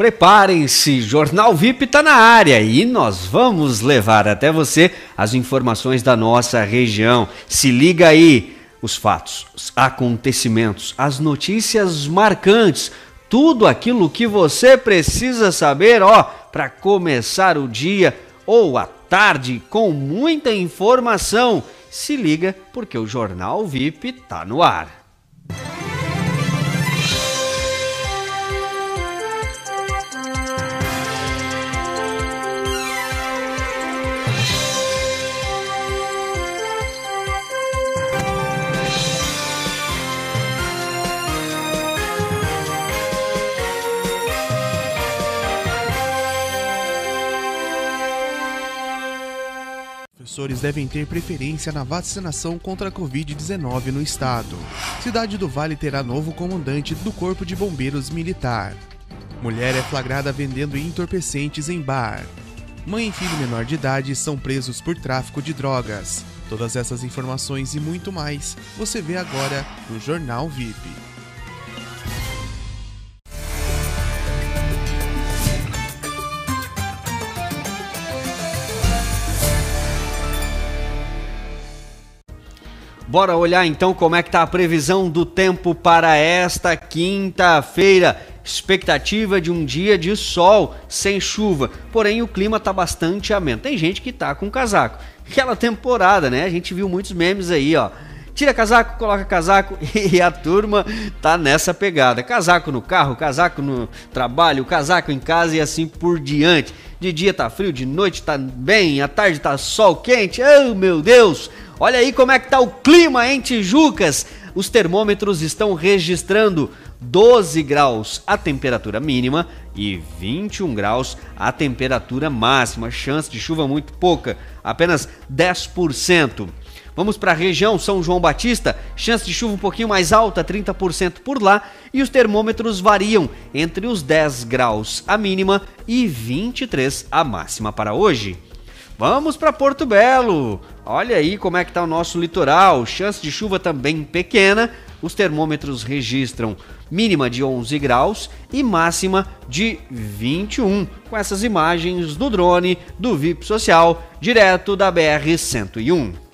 Preparem-se, Jornal VIP está na área e nós vamos levar até você as informações da nossa região. Se liga aí, os fatos, os acontecimentos, as notícias marcantes, tudo aquilo que você precisa saber, ó, para começar o dia ou a tarde com muita informação. Se liga porque o Jornal VIP está no ar. Professores devem ter preferência na vacinação contra a Covid-19 no estado. Cidade do Vale terá novo comandante do Corpo de Bombeiros Militar. Mulher é flagrada vendendo entorpecentes em bar. Mãe e filho menor de idade são presos por tráfico de drogas. Todas essas informações e muito mais você vê agora no Jornal VIP. Bora olhar então como é que tá a previsão do tempo para esta quinta-feira. Expectativa de um dia de sol, sem chuva. Porém, o clima tá bastante ameno. Tem gente que tá com casaco. Aquela temporada, né? A gente viu muitos memes aí, ó. Tira casaco, coloca casaco e a turma tá nessa pegada. Casaco no carro, casaco no trabalho, casaco em casa e assim por diante. De dia tá frio, de noite tá bem, à tarde tá sol quente. Oh, meu Deus! Olha aí como é que tá o clima em Tijucas. Os termômetros estão registrando 12 graus a temperatura mínima e 21 graus a temperatura máxima. Chance de chuva muito pouca, apenas 10%. Vamos para a região São João Batista, chance de chuva um pouquinho mais alta, 30% por lá, e os termômetros variam entre os 10 graus a mínima e 23 a máxima para hoje. Vamos para Porto Belo. Olha aí como é que está o nosso litoral. Chance de chuva também pequena. Os termômetros registram mínima de 11 graus e máxima de 21. Com essas imagens do drone do VIP Social, direto da BR 101.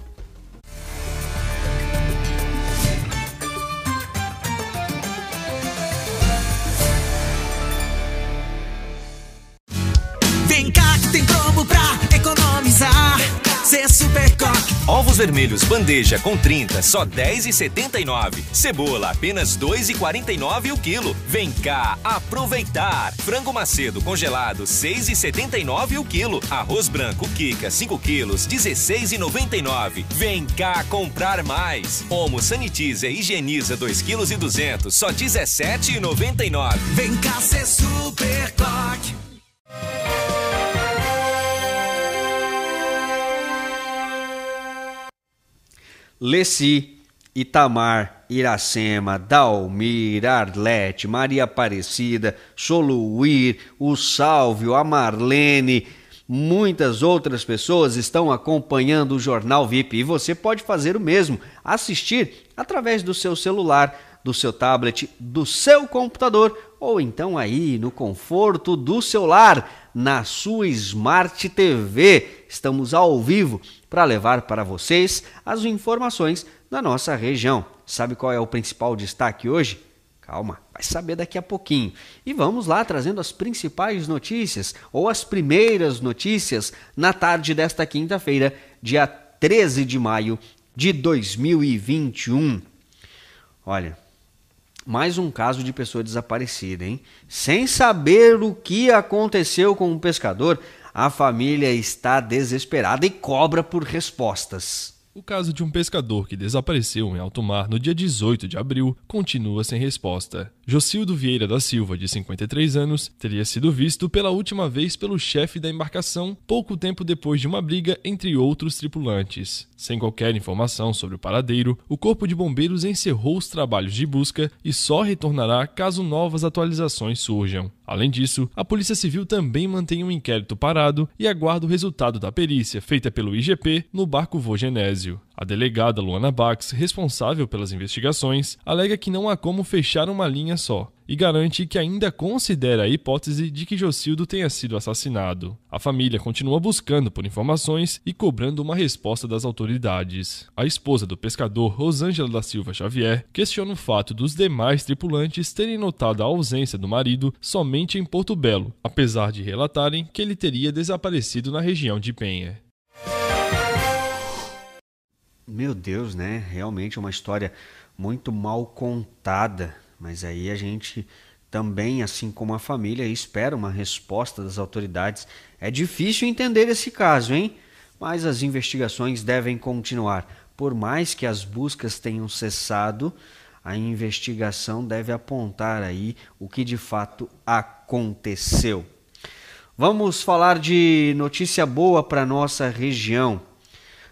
Ovos vermelhos bandeja com 30, só 10,79. Cebola, apenas 2,49 o quilo. Vem cá aproveitar. Frango macedo congelado, 6,79 o quilo. Arroz branco Kika, 5 quilos, 16,99. Vem cá comprar mais. Omo sanitiza e higieniza 2 quilos e 200, só 17,99. Vem cá ser super coque. Leci, Itamar, Iracema, Dalmir, Arlete, Maria Aparecida, Soluir, o Sálvio, a Marlene, muitas outras pessoas estão acompanhando o Jornal VIP e você pode fazer o mesmo, assistir através do seu celular, do seu tablet, do seu computador ou então aí no conforto do seu lar, na sua Smart TV. Estamos ao vivo para levar para vocês as informações da nossa região. Sabe qual é o principal destaque hoje? Calma, vai saber daqui a pouquinho. E vamos lá trazendo as principais notícias, ou as primeiras notícias, na tarde desta quinta-feira, dia 13 de maio de 2021. Olha, mais um caso de pessoa desaparecida, hein? Sem saber o que aconteceu com o pescador, a família está desesperada e cobra por respostas. O caso de um pescador que desapareceu em alto mar no dia 18 de abril continua sem resposta. Jocildo Vieira da Silva, de 53 anos, teria sido visto pela última vez pelo chefe da embarcação pouco tempo depois de uma briga entre outros tripulantes. Sem qualquer informação sobre o paradeiro, o Corpo de Bombeiros encerrou os trabalhos de busca e só retornará caso novas atualizações surjam. Além disso, a Polícia Civil também mantém um inquérito parado e aguarda o resultado da perícia feita pelo IGP no barco Vogenésio. A delegada Luana Bax, responsável pelas investigações, alega que não há como fechar uma linha só e garante que ainda considera a hipótese de que Jocildo tenha sido assassinado. A família continua buscando por informações e cobrando uma resposta das autoridades. A esposa do pescador, Rosângela da Silva Xavier, questiona o fato dos demais tripulantes terem notado a ausência do marido somente em Porto Belo, apesar de relatarem que ele teria desaparecido na região de Penha. Meu Deus, né? Realmente é uma história muito mal contada. Mas aí a gente também, assim como a família, espera uma resposta das autoridades. É difícil entender esse caso, hein? Mas as investigações devem continuar. Por mais que as buscas tenham cessado, a investigação deve apontar aí o que de fato aconteceu. Vamos falar de notícia boa para nossa região.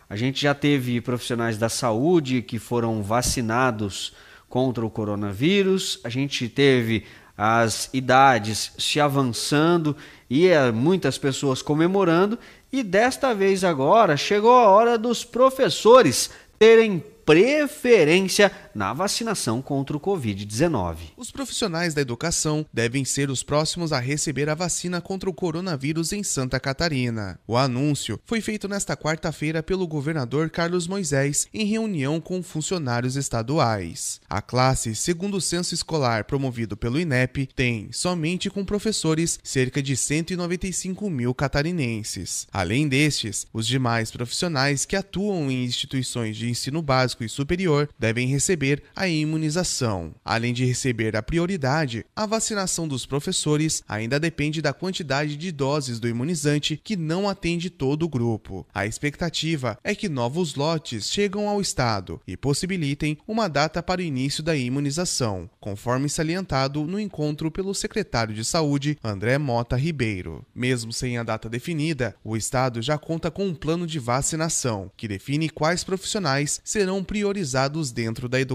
A gente já teve profissionais da saúde que foram vacinados contra o coronavírus, a gente teve as idades se avançando e eh, muitas pessoas comemorando, e desta vez agora chegou a hora dos professores terem preferência na vacinação contra o Covid-19. Os profissionais da educação devem ser os próximos a receber a vacina contra o coronavírus em Santa Catarina. O anúncio foi feito nesta quarta-feira pelo governador Carlos Moisés em reunião com funcionários estaduais. A classe, segundo o censo escolar promovido pelo INEP, tem, somente com professores, cerca de 195 mil catarinenses. Além destes, os demais profissionais que atuam em instituições de ensino básico e superior devem receber a imunização. Além de receber a prioridade, a vacinação dos professores ainda depende da quantidade de doses do imunizante que não atende todo o grupo. A expectativa é que novos lotes chegam ao estado e possibilitem uma data para o início da imunização, conforme salientado no encontro pelo secretário de Saúde, André Mota Ribeiro. Mesmo sem a data definida, o estado já conta com um plano de vacinação que define quais profissionais serão priorizados dentro da educação.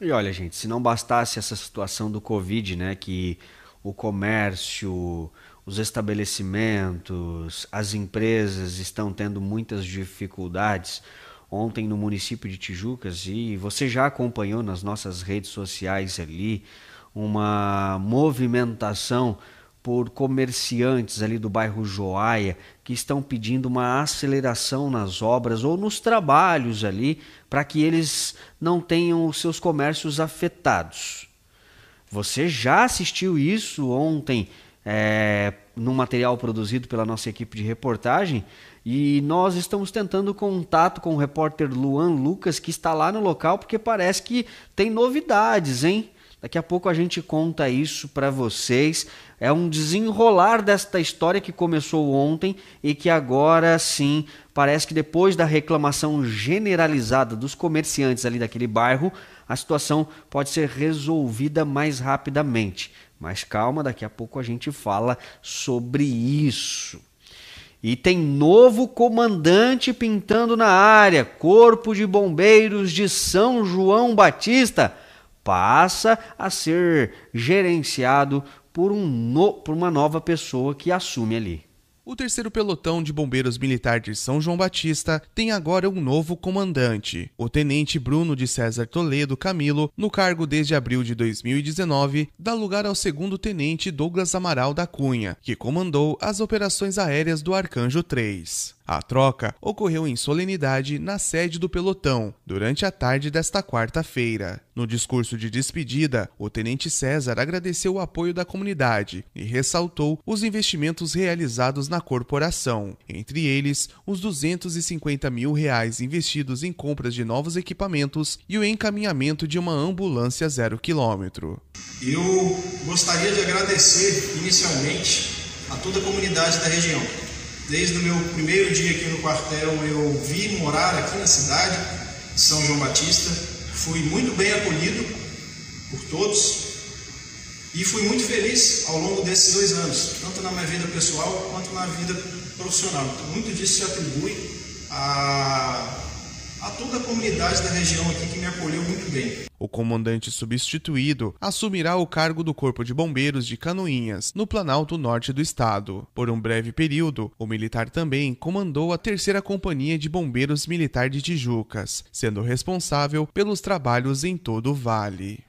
E olha, gente, se não bastasse essa situação do Covid, né, que o comércio, os estabelecimentos, as empresas estão tendo muitas dificuldades. Ontem no município de Tijucas, e você já acompanhou nas nossas redes sociais ali, uma movimentação por comerciantes ali do bairro Joaia que estão pedindo uma aceleração nas obras ou nos trabalhos ali para que eles não tenham os seus comércios afetados. Você já assistiu isso ontem é, no material produzido pela nossa equipe de reportagem e nós estamos tentando contato com o repórter Luan Lucas que está lá no local porque parece que tem novidades, hein? Daqui a pouco a gente conta isso para vocês. É um desenrolar desta história que começou ontem e que agora sim parece que depois da reclamação generalizada dos comerciantes ali daquele bairro, a situação pode ser resolvida mais rapidamente. Mas calma, daqui a pouco a gente fala sobre isso. E tem novo comandante pintando na área, Corpo de Bombeiros de São João Batista passa a ser gerenciado por, um no, por uma nova pessoa que assume ali. O terceiro pelotão de bombeiros militar de São João Batista tem agora um novo comandante. O tenente Bruno de César Toledo Camilo, no cargo desde abril de 2019, dá lugar ao segundo tenente Douglas Amaral da Cunha, que comandou as operações aéreas do Arcanjo 3. A troca ocorreu em solenidade na sede do pelotão, durante a tarde desta quarta-feira. No discurso de despedida, o tenente César agradeceu o apoio da comunidade e ressaltou os investimentos realizados na corporação, entre eles os 250 mil reais investidos em compras de novos equipamentos e o encaminhamento de uma ambulância zero quilômetro. Eu gostaria de agradecer inicialmente a toda a comunidade da região Desde o meu primeiro dia aqui no quartel, eu vi morar aqui na cidade de São João Batista. Fui muito bem acolhido por todos e fui muito feliz ao longo desses dois anos, tanto na minha vida pessoal quanto na vida profissional. Muito disso se atribui a a toda a comunidade da região aqui que me acolheu muito bem. O comandante substituído assumirá o cargo do Corpo de Bombeiros de Canoinhas, no Planalto Norte do estado. Por um breve período, o militar também comandou a terceira Companhia de Bombeiros Militar de Tijucas, sendo responsável pelos trabalhos em todo o vale.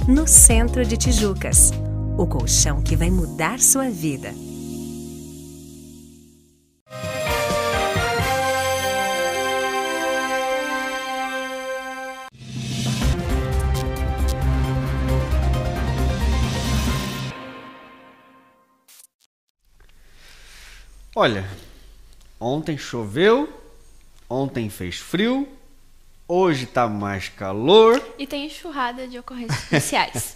no centro de Tijucas. O colchão que vai mudar sua vida. Olha, ontem choveu, ontem fez frio, hoje tá mais calor. E tem enxurrada de ocorrências especiais.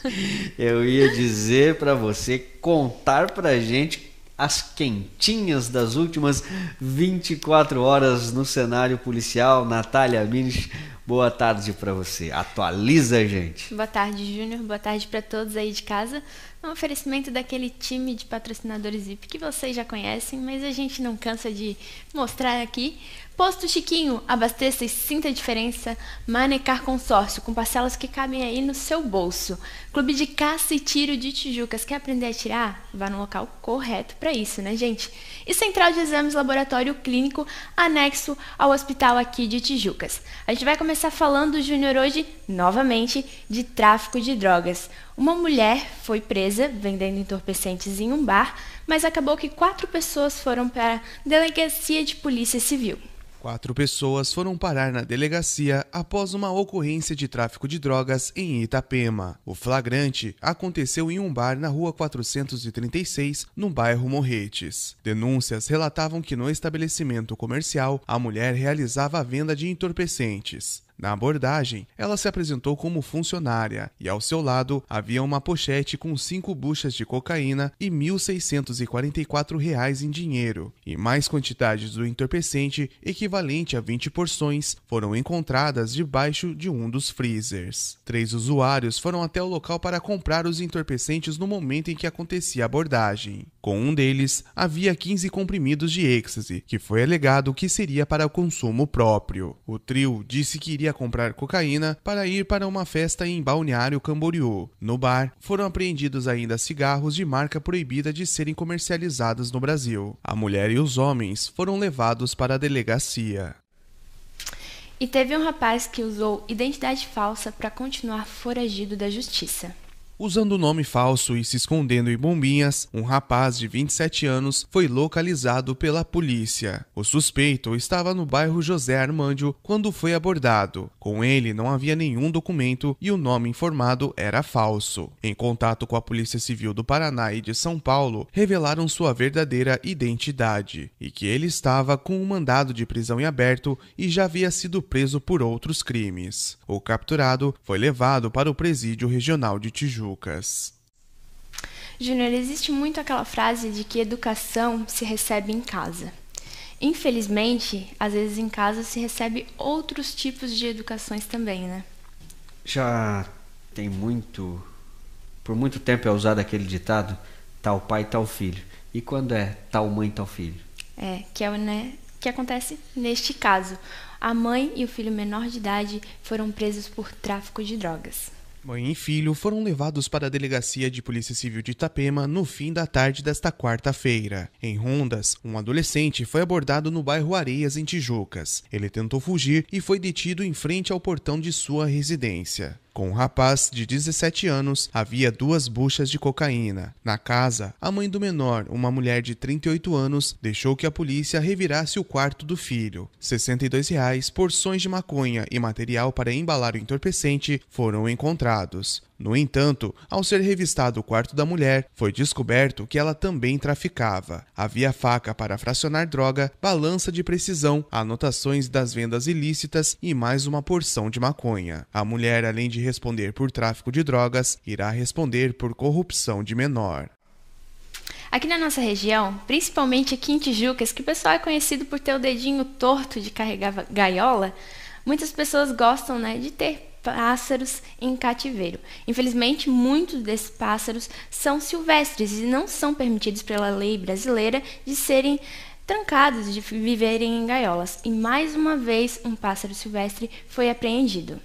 Eu ia dizer para você contar pra gente as quentinhas das últimas 24 horas no cenário policial. Natália Mines, boa tarde para você. Atualiza, gente. Boa tarde, Júnior. Boa tarde para todos aí de casa. Um oferecimento daquele time de patrocinadores VIP que vocês já conhecem, mas a gente não cansa de mostrar aqui. Posto Chiquinho, abasteça e sinta a diferença. Manecar Consórcio, com parcelas que cabem aí no seu bolso. Clube de Caça e Tiro de Tijucas, quer aprender a tirar? Vá no local correto para isso, né, gente? E Central de Exames Laboratório Clínico, anexo ao hospital aqui de Tijucas. A gente vai começar falando, Júnior, hoje, novamente, de tráfico de drogas. Uma mulher foi presa vendendo entorpecentes em um bar, mas acabou que quatro pessoas foram para a delegacia de polícia civil. Quatro pessoas foram parar na delegacia após uma ocorrência de tráfico de drogas em Itapema. O flagrante aconteceu em um bar na rua 436, no bairro Morretes. Denúncias relatavam que no estabelecimento comercial a mulher realizava a venda de entorpecentes. Na abordagem, ela se apresentou como funcionária e ao seu lado havia uma pochete com cinco buchas de cocaína e 1.644 reais em dinheiro, e mais quantidades do entorpecente, equivalente a 20 porções, foram encontradas debaixo de um dos freezers. Três usuários foram até o local para comprar os entorpecentes no momento em que acontecia a abordagem. Com um deles, havia 15 comprimidos de êxtase, que foi alegado que seria para consumo próprio. O trio disse que iria comprar cocaína para ir para uma festa em Balneário Camboriú. No bar, foram apreendidos ainda cigarros de marca proibida de serem comercializados no Brasil. A mulher e os homens foram levados para a delegacia. E teve um rapaz que usou identidade falsa para continuar foragido da justiça. Usando o nome falso e se escondendo em bombinhas, um rapaz de 27 anos foi localizado pela polícia. O suspeito estava no bairro José Armândio quando foi abordado. Com ele não havia nenhum documento e o nome informado era falso. Em contato com a Polícia Civil do Paraná e de São Paulo, revelaram sua verdadeira identidade e que ele estava com um mandado de prisão em aberto e já havia sido preso por outros crimes. O capturado foi levado para o presídio regional de Tijuca. Lucas. Júnior, existe muito aquela frase de que educação se recebe em casa. Infelizmente, às vezes em casa se recebe outros tipos de educações também, né? Já tem muito. Por muito tempo é usado aquele ditado: tal pai, tal filho. E quando é tal mãe, tal filho? É, que é né, que acontece neste caso. A mãe e o filho menor de idade foram presos por tráfico de drogas. Mãe e filho foram levados para a delegacia de Polícia Civil de Itapema no fim da tarde desta quarta-feira. Em Rondas, um adolescente foi abordado no bairro Areias, em Tijucas. Ele tentou fugir e foi detido em frente ao portão de sua residência. Com o rapaz de 17 anos, havia duas buchas de cocaína. Na casa, a mãe do menor, uma mulher de 38 anos, deixou que a polícia revirasse o quarto do filho. 62 reais, porções de maconha e material para embalar o entorpecente foram encontrados. No entanto, ao ser revistado o quarto da mulher, foi descoberto que ela também traficava. Havia faca para fracionar droga, balança de precisão, anotações das vendas ilícitas e mais uma porção de maconha. A mulher, além de responder por tráfico de drogas, irá responder por corrupção de menor. Aqui na nossa região, principalmente aqui em Tijucas, que o pessoal é conhecido por ter o dedinho torto de carregar gaiola, muitas pessoas gostam né, de ter pássaros em cativeiro. Infelizmente, muitos desses pássaros são silvestres e não são permitidos pela lei brasileira de serem trancados, de viverem em gaiolas. E mais uma vez, um pássaro silvestre foi apreendido.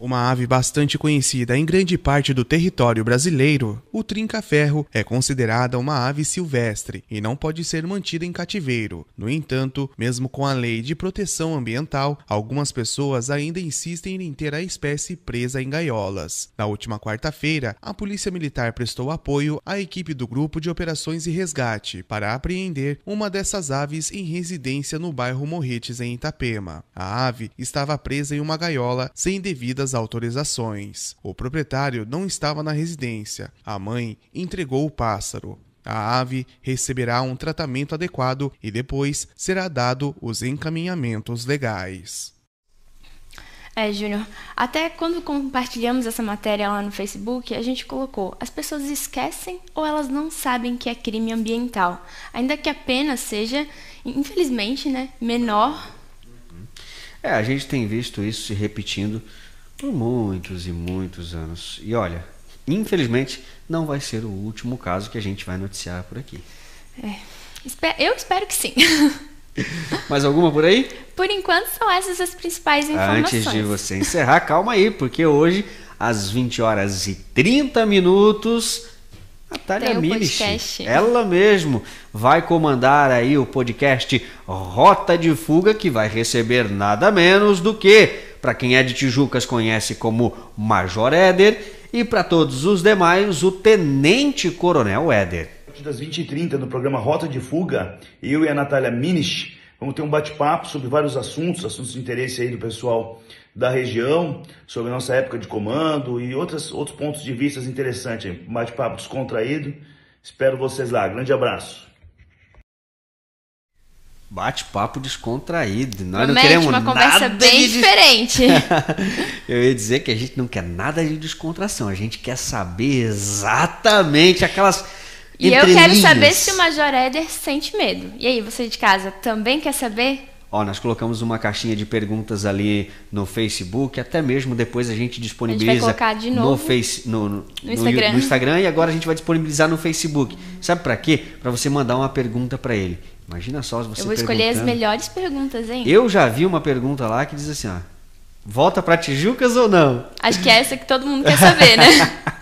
Uma ave bastante conhecida em grande parte do território brasileiro, o trinca-ferro é considerada uma ave silvestre e não pode ser mantida em cativeiro. No entanto, mesmo com a lei de proteção ambiental, algumas pessoas ainda insistem em ter a espécie presa em gaiolas. Na última quarta-feira, a Polícia Militar prestou apoio à equipe do Grupo de Operações e Resgate para apreender uma dessas aves em residência no bairro Morretes, em Itapema. A ave estava presa em uma gaiola sem devidas autorizações. O proprietário não estava na residência. A mãe entregou o pássaro. A ave receberá um tratamento adequado e depois será dado os encaminhamentos legais. É, Júnior, até quando compartilhamos essa matéria lá no Facebook, a gente colocou: as pessoas esquecem ou elas não sabem que é crime ambiental, ainda que a pena seja, infelizmente, né, menor. É, a gente tem visto isso se repetindo por muitos e muitos anos. E olha, infelizmente não vai ser o último caso que a gente vai noticiar por aqui. É, eu espero que sim. Mais alguma por aí? Por enquanto são essas as principais informações. Antes de você encerrar, calma aí, porque hoje às 20 horas e 30 minutos Natália um Milici, ela mesmo vai comandar aí o podcast Rota de Fuga, que vai receber nada menos do que para quem é de Tijucas conhece como Major Éder, e para todos os demais, o Tenente Coronel Éder. Das 20h30 no programa Rota de Fuga, eu e a Natália Minish vamos ter um bate-papo sobre vários assuntos, assuntos de interesse aí do pessoal da região, sobre a nossa época de comando e outras, outros pontos de vista interessantes. Bate-papo descontraído. Espero vocês lá. Grande abraço. Bate-papo descontraído. Nós não queremos uma conversa bem de... diferente. Eu ia dizer que a gente não quer nada de descontração. A gente quer saber exatamente aquelas. E eu quero saber se o Major Éder sente medo. E aí, você de casa também quer saber? Ó, nós colocamos uma caixinha de perguntas ali no Facebook, até mesmo depois a gente disponibiliza a gente vai colocar de novo no, face, no, no, no, Instagram. no, Instagram. e agora a gente vai disponibilizar no Facebook. Sabe para quê? Para você mandar uma pergunta para ele. Imagina só você Eu vou escolher as melhores perguntas, hein? Eu já vi uma pergunta lá que diz assim, ó. Volta para Tijucas ou não? Acho que é essa que todo mundo quer saber, né?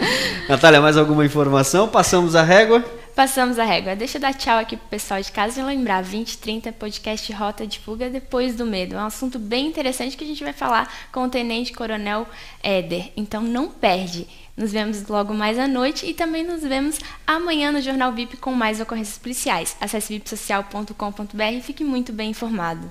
Natália, mais alguma informação? Passamos a régua? Passamos a régua. Deixa eu dar tchau aqui pro pessoal de casa e lembrar, 2030 podcast Rota de Fuga depois do medo. É um assunto bem interessante que a gente vai falar com o Tenente Coronel Éder. Então não perde. Nos vemos logo mais à noite e também nos vemos amanhã no Jornal VIP com mais ocorrências policiais. Acesse vipsocial.com.br e fique muito bem informado.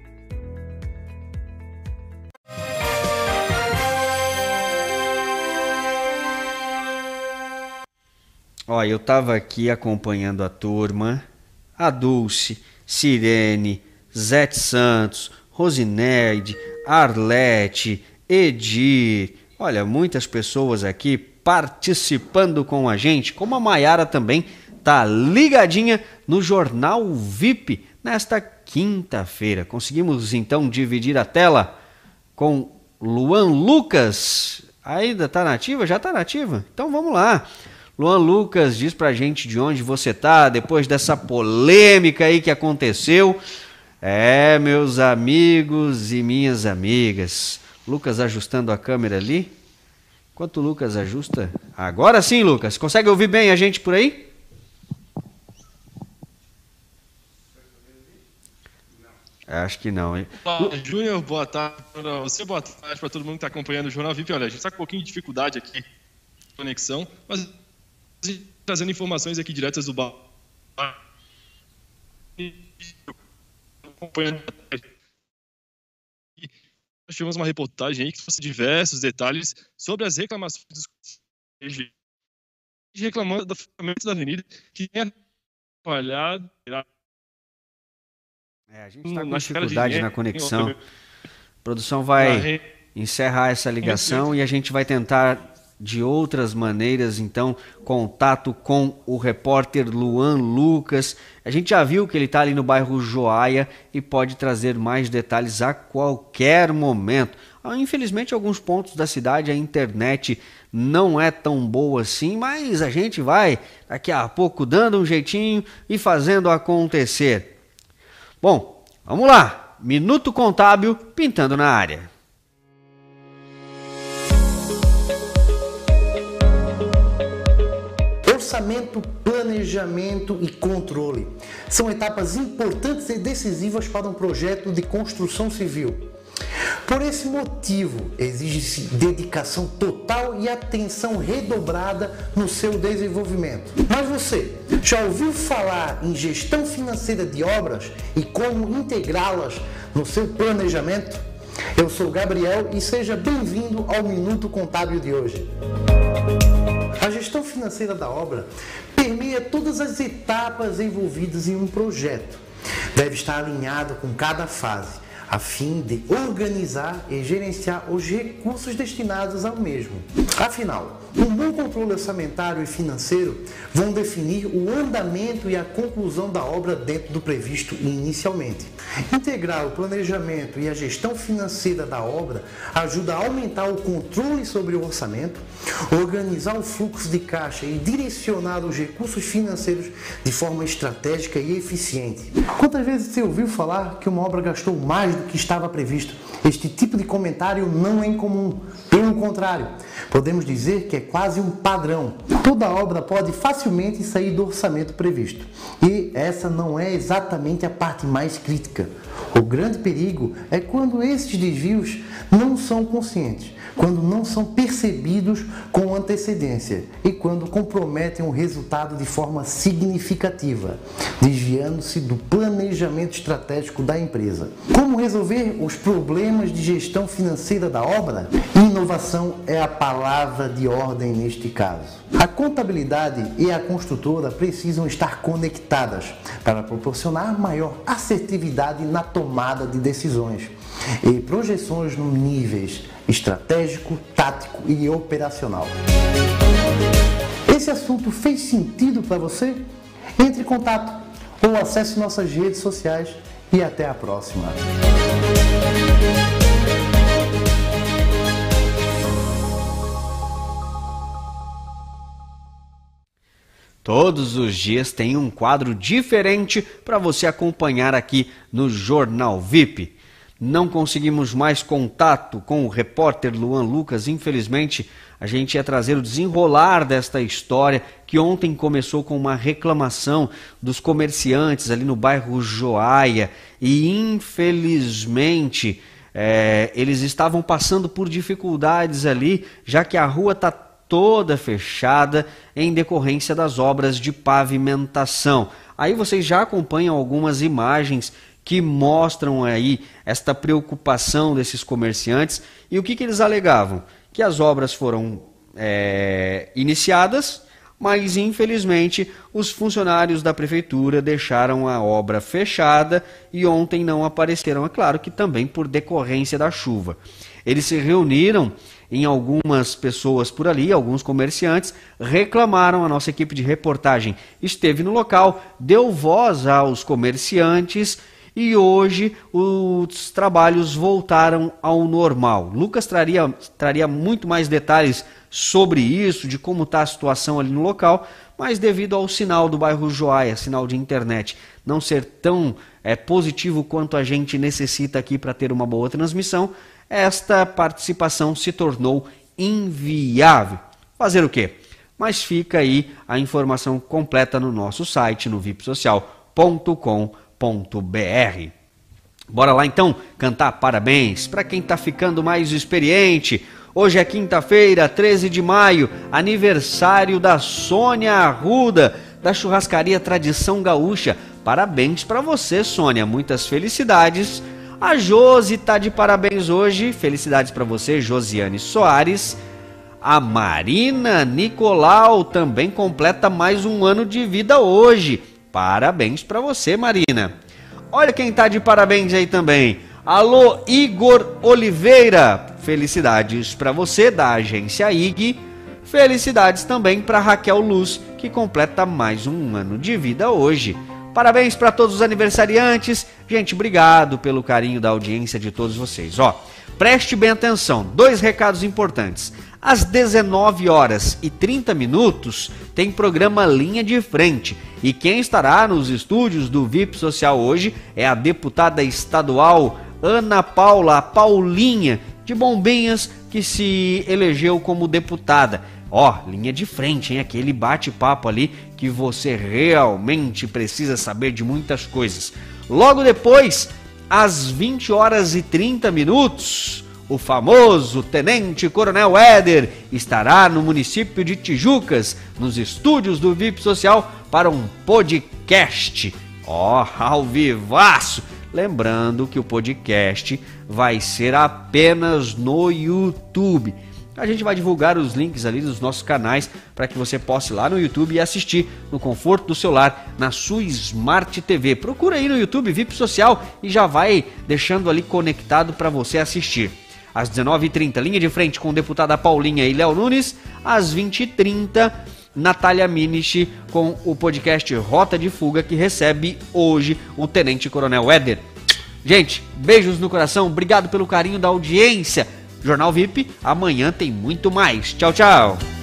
Ó, eu tava aqui acompanhando a turma, a Dulce, Sirene, Zete Santos, Rosineide, Arlete, Edir. Olha, muitas pessoas aqui participando com a gente, como a Maiara também tá ligadinha no Jornal VIP nesta quinta-feira. Conseguimos então dividir a tela com Luan Lucas. Ainda tá nativa? Já tá nativa? Então vamos lá. Luan Lucas, diz pra gente de onde você tá depois dessa polêmica aí que aconteceu. É, meus amigos e minhas amigas. Lucas ajustando a câmera ali. Enquanto o Lucas ajusta. Agora sim, Lucas. Consegue ouvir bem a gente por aí? Acho que não, hein? Júnior, boa tarde para você, boa tarde para todo mundo que está acompanhando o Jornal VIP. Olha, a gente está com um pouquinho de dificuldade aqui conexão, mas trazendo informações aqui diretas do bar. Acompanhando. Nós tivemos uma reportagem aí que trouxe diversos detalhes sobre as reclamações dos reclamando do fechamento da avenida que tem atrapalhado é, a gente está com dificuldade na conexão. A produção vai encerrar essa ligação e a gente vai tentar de outras maneiras, então, contato com o repórter Luan Lucas. A gente já viu que ele está ali no bairro Joaia e pode trazer mais detalhes a qualquer momento. Ah, infelizmente, em alguns pontos da cidade a internet não é tão boa assim, mas a gente vai daqui a pouco dando um jeitinho e fazendo acontecer. Bom, vamos lá. Minuto Contábil pintando na área. Orçamento, planejamento e controle são etapas importantes e decisivas para um projeto de construção civil. Por esse motivo, exige-se dedicação total e atenção redobrada no seu desenvolvimento. Mas você já ouviu falar em gestão financeira de obras e como integrá-las no seu planejamento? Eu sou Gabriel e seja bem-vindo ao Minuto Contábil de hoje. Financeira da obra permeia todas as etapas envolvidas em um projeto. Deve estar alinhado com cada fase a fim de organizar e gerenciar os recursos destinados ao mesmo. Afinal, um bom controle orçamentário e financeiro vão definir o andamento e a conclusão da obra dentro do previsto inicialmente. Integrar o planejamento e a gestão financeira da obra ajuda a aumentar o controle sobre o orçamento, organizar o fluxo de caixa e direcionar os recursos financeiros de forma estratégica e eficiente. Quantas vezes você ouviu falar que uma obra gastou mais que estava previsto? Este tipo de comentário não é incomum. Pelo contrário, podemos dizer que é quase um padrão. Toda obra pode facilmente sair do orçamento previsto. E essa não é exatamente a parte mais crítica. O grande perigo é quando esses desvios não são conscientes quando não são percebidos com antecedência e quando comprometem o resultado de forma significativa, desviando-se do planejamento estratégico da empresa. Como resolver os problemas de gestão financeira da obra? Inovação é a palavra de ordem neste caso. A contabilidade e a construtora precisam estar conectadas para proporcionar maior assertividade na tomada de decisões e projeções no níveis estratégico, tático e operacional. Esse assunto fez sentido para você? Entre em contato ou acesse nossas redes sociais e até a próxima. Todos os dias tem um quadro diferente para você acompanhar aqui no Jornal VIP. Não conseguimos mais contato com o repórter Luan Lucas. Infelizmente, a gente ia trazer o desenrolar desta história que ontem começou com uma reclamação dos comerciantes ali no bairro Joaia e infelizmente é, eles estavam passando por dificuldades ali, já que a rua está toda fechada em decorrência das obras de pavimentação. Aí vocês já acompanham algumas imagens que mostram aí esta preocupação desses comerciantes. E o que, que eles alegavam? Que as obras foram é, iniciadas, mas infelizmente os funcionários da prefeitura deixaram a obra fechada e ontem não apareceram. É claro que também por decorrência da chuva. Eles se reuniram em algumas pessoas por ali, alguns comerciantes, reclamaram. A nossa equipe de reportagem esteve no local, deu voz aos comerciantes e hoje os trabalhos voltaram ao normal. Lucas traria, traria muito mais detalhes sobre isso, de como está a situação ali no local, mas devido ao sinal do bairro Joaia, sinal de internet, não ser tão é, positivo quanto a gente necessita aqui para ter uma boa transmissão, esta participação se tornou inviável. Fazer o quê? Mas fica aí a informação completa no nosso site, no vipsocial.com.br. Bora lá então cantar parabéns para quem está ficando mais experiente. Hoje é quinta-feira, 13 de maio, aniversário da Sônia Arruda, da churrascaria Tradição Gaúcha. Parabéns para você, Sônia. Muitas felicidades. A Josi tá de parabéns hoje. Felicidades para você, Josiane Soares. A Marina Nicolau também completa mais um ano de vida hoje. Parabéns para você, Marina. Olha quem tá de parabéns aí também. Alô, Igor Oliveira. Felicidades para você da agência IG. Felicidades também para Raquel Luz, que completa mais um ano de vida hoje. Parabéns para todos os aniversariantes. Gente, obrigado pelo carinho da audiência de todos vocês. Ó, preste bem atenção. Dois recados importantes. Às 19 horas e 30 minutos tem programa Linha de Frente. E quem estará nos estúdios do VIP Social hoje é a deputada estadual Ana Paula Paulinha de Bombinhas, que se elegeu como deputada. Ó, linha de frente, hein? Aquele bate-papo ali que você realmente precisa saber de muitas coisas. Logo depois, às 20 horas e 30 minutos, o famoso Tenente Coronel Éder estará no município de Tijucas, nos estúdios do VIP Social, para um podcast. Ó, ao vivaço! Lembrando que o podcast vai ser apenas no YouTube. A gente vai divulgar os links ali dos nossos canais para que você possa ir lá no YouTube e assistir no conforto do celular, na sua Smart TV. Procura aí no YouTube VIP Social e já vai deixando ali conectado para você assistir. Às 19h30, linha de frente com deputada Paulinha e Léo Nunes. Às 20h30, Natália Minichi com o podcast Rota de Fuga, que recebe hoje o Tenente Coronel Éder. Gente, beijos no coração, obrigado pelo carinho da audiência. Jornal VIP, amanhã tem muito mais. Tchau, tchau.